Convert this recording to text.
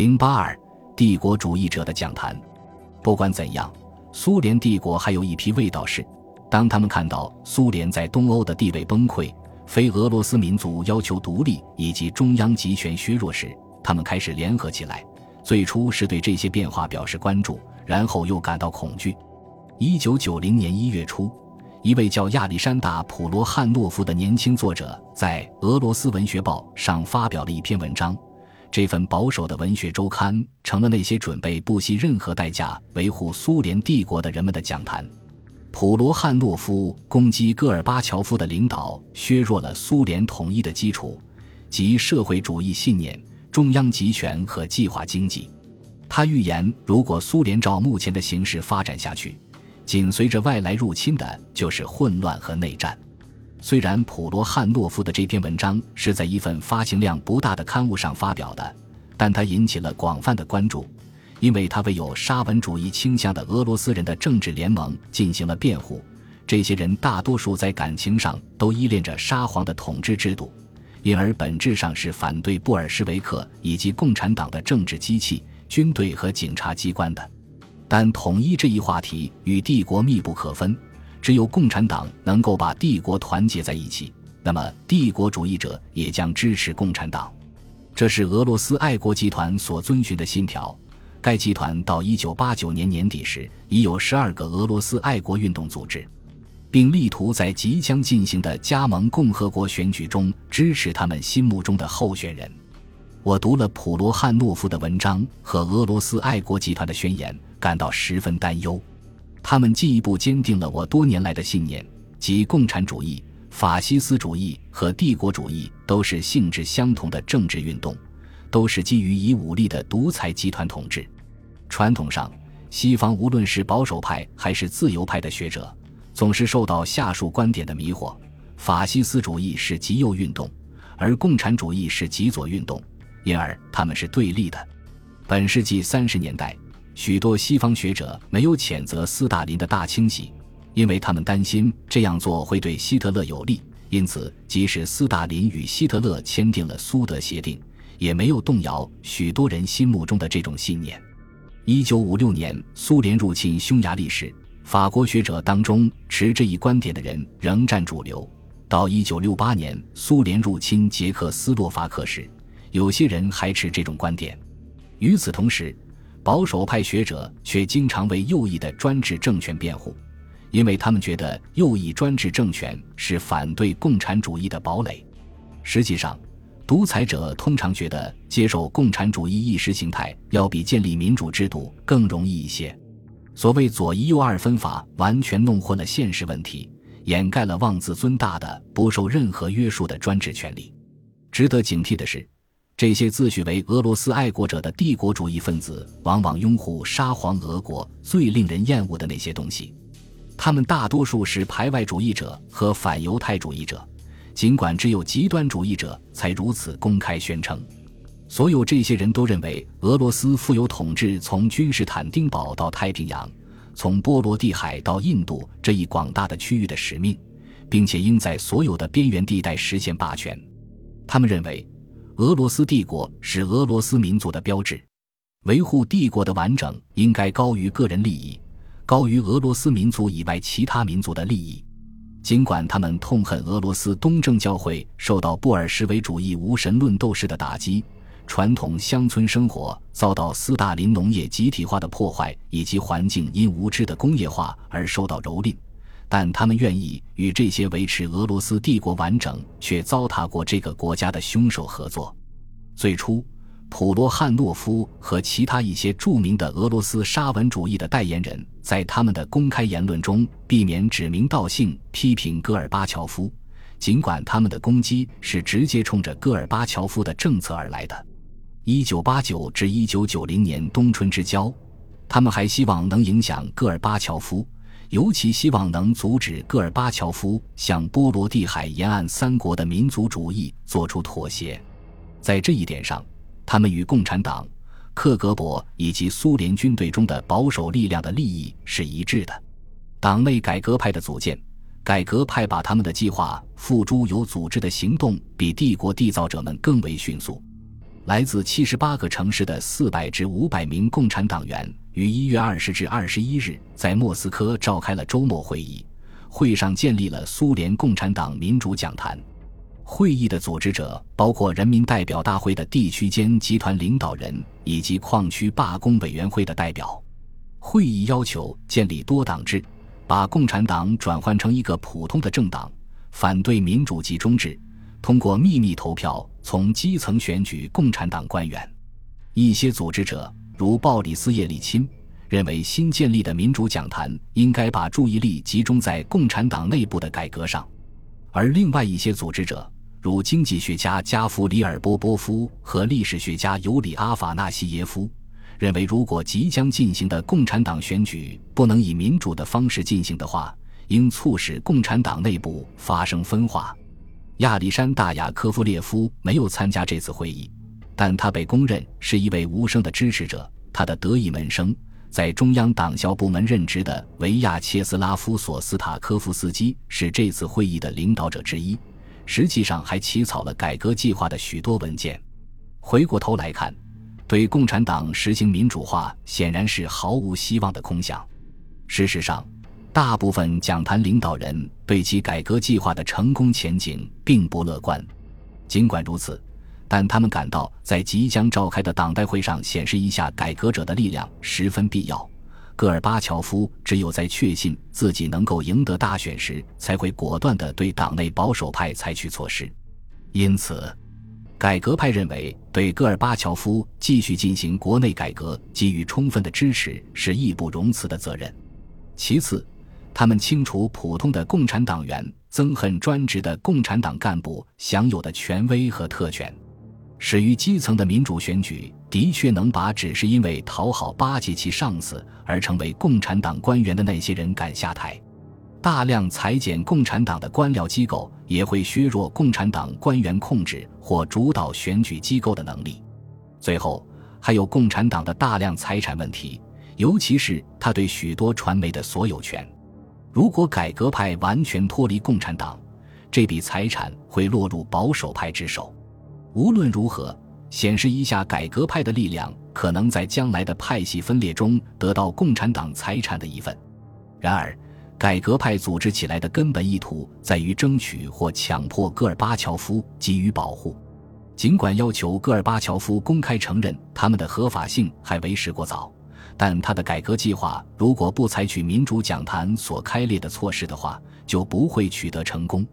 零八二，帝国主义者的讲坛。不管怎样，苏联帝国还有一批卫道士。当他们看到苏联在东欧的地位崩溃，非俄罗斯民族要求独立以及中央集权削弱时，他们开始联合起来。最初是对这些变化表示关注，然后又感到恐惧。一九九零年一月初，一位叫亚历山大·普罗汉诺夫的年轻作者在《俄罗斯文学报》上发表了一篇文章。这份保守的文学周刊成了那些准备不惜任何代价维护苏联帝国的人们的讲坛。普罗汉诺夫攻击戈尔巴乔夫的领导，削弱了苏联统一的基础，即社会主义信念、中央集权和计划经济。他预言，如果苏联照目前的形势发展下去，紧随着外来入侵的就是混乱和内战。虽然普罗汉诺夫的这篇文章是在一份发行量不大的刊物上发表的，但他引起了广泛的关注，因为他为有沙文主义倾向的俄罗斯人的政治联盟进行了辩护。这些人大多数在感情上都依恋着沙皇的统治制度，因而本质上是反对布尔什维克以及共产党的政治机器、军队和警察机关的。但统一这一话题与帝国密不可分。只有共产党能够把帝国团结在一起，那么帝国主义者也将支持共产党。这是俄罗斯爱国集团所遵循的信条。该集团到一九八九年年底时，已有十二个俄罗斯爱国运动组织，并力图在即将进行的加盟共和国选举中支持他们心目中的候选人。我读了普罗汉诺夫的文章和俄罗斯爱国集团的宣言，感到十分担忧。他们进一步坚定了我多年来的信念，即共产主义、法西斯主义和帝国主义都是性质相同的政治运动，都是基于以武力的独裁集团统治。传统上，西方无论是保守派还是自由派的学者，总是受到下述观点的迷惑：法西斯主义是极右运动，而共产主义是极左运动，因而他们是对立的。本世纪三十年代。许多西方学者没有谴责斯大林的大清洗，因为他们担心这样做会对希特勒有利。因此，即使斯大林与希特勒签订了苏德协定，也没有动摇许多人心目中的这种信念。一九五六年，苏联入侵匈牙利时，法国学者当中持这一观点的人仍占主流。到一九六八年，苏联入侵捷克斯洛伐克时，有些人还持这种观点。与此同时，保守派学者却经常为右翼的专制政权辩护，因为他们觉得右翼专制政权是反对共产主义的堡垒。实际上，独裁者通常觉得接受共产主义意识形态要比建立民主制度更容易一些。所谓左一右二分法，完全弄混了现实问题，掩盖了妄自尊大的、不受任何约束的专制权利。值得警惕的是。这些自诩为俄罗斯爱国者的帝国主义分子，往往拥护沙皇俄国最令人厌恶的那些东西。他们大多数是排外主义者和反犹太主义者，尽管只有极端主义者才如此公开宣称。所有这些人都认为，俄罗斯负有统治从君士坦丁堡到太平洋，从波罗的海到印度这一广大的区域的使命，并且应在所有的边缘地带实现霸权。他们认为。俄罗斯帝国是俄罗斯民族的标志，维护帝国的完整应该高于个人利益，高于俄罗斯民族以外其他民族的利益。尽管他们痛恨俄罗斯东正教会受到布尔什维主义无神论斗士的打击，传统乡村生活遭到斯大林农业集体化的破坏，以及环境因无知的工业化而受到蹂躏。但他们愿意与这些维持俄罗斯帝国完整却糟蹋过这个国家的凶手合作。最初，普罗汉诺夫和其他一些著名的俄罗斯沙文主义的代言人，在他们的公开言论中避免指名道姓批评戈尔巴乔夫，尽管他们的攻击是直接冲着戈尔巴乔夫的政策而来的。一九八九至一九九零年冬春之交，他们还希望能影响戈尔巴乔夫。尤其希望能阻止戈尔巴乔夫向波罗的海沿岸三国的民族主义做出妥协，在这一点上，他们与共产党、克格勃以及苏联军队中的保守力量的利益是一致的。党内改革派的组建，改革派把他们的计划付诸有组织的行动，比帝国缔造者们更为迅速。来自七十八个城市的四百至五百名共产党员于一月二十至二十一日在莫斯科召开了周末会议，会上建立了苏联共产党民主讲坛。会议的组织者包括人民代表大会的地区间集团领导人以及矿区罢工委员会的代表。会议要求建立多党制，把共产党转换成一个普通的政党，反对民主集中制，通过秘密投票从基层选举共产党官员。一些组织者如鲍里斯·叶利钦认为，新建立的民主讲坛应该把注意力集中在共产党内部的改革上，而另外一些组织者。如经济学家加夫里尔波波夫和历史学家尤里阿法纳西耶夫认为，如果即将进行的共产党选举不能以民主的方式进行的话，应促使共产党内部发生分化。亚历山大雅科夫列夫没有参加这次会议，但他被公认是一位无声的支持者。他的得意门生，在中央党校部门任职的维亚切斯拉夫索斯塔科夫斯基是这次会议的领导者之一。实际上还起草了改革计划的许多文件。回过头来看，对共产党实行民主化显然是毫无希望的空想。事实上，大部分讲坛领导人对其改革计划的成功前景并不乐观。尽管如此，但他们感到在即将召开的党代会上显示一下改革者的力量十分必要。戈尔巴乔夫只有在确信自己能够赢得大选时，才会果断地对党内保守派采取措施。因此，改革派认为对戈尔巴乔夫继续进行国内改革给予充分的支持是义不容辞的责任。其次，他们清除普通的共产党员，憎恨专职的共产党干部享有的权威和特权。始于基层的民主选举的确能把只是因为讨好巴结其上司而成为共产党官员的那些人赶下台。大量裁减共产党的官僚机构也会削弱共产党官员控制或主导选举机构的能力。最后，还有共产党的大量财产问题，尤其是他对许多传媒的所有权。如果改革派完全脱离共产党，这笔财产会落入保守派之手。无论如何，显示一下改革派的力量可能在将来的派系分裂中得到共产党财产的一份。然而，改革派组织起来的根本意图在于争取或强迫戈尔巴乔夫给予保护。尽管要求戈尔巴乔夫公开承认他们的合法性还为时过早，但他的改革计划如果不采取民主讲坛所开列的措施的话，就不会取得成功。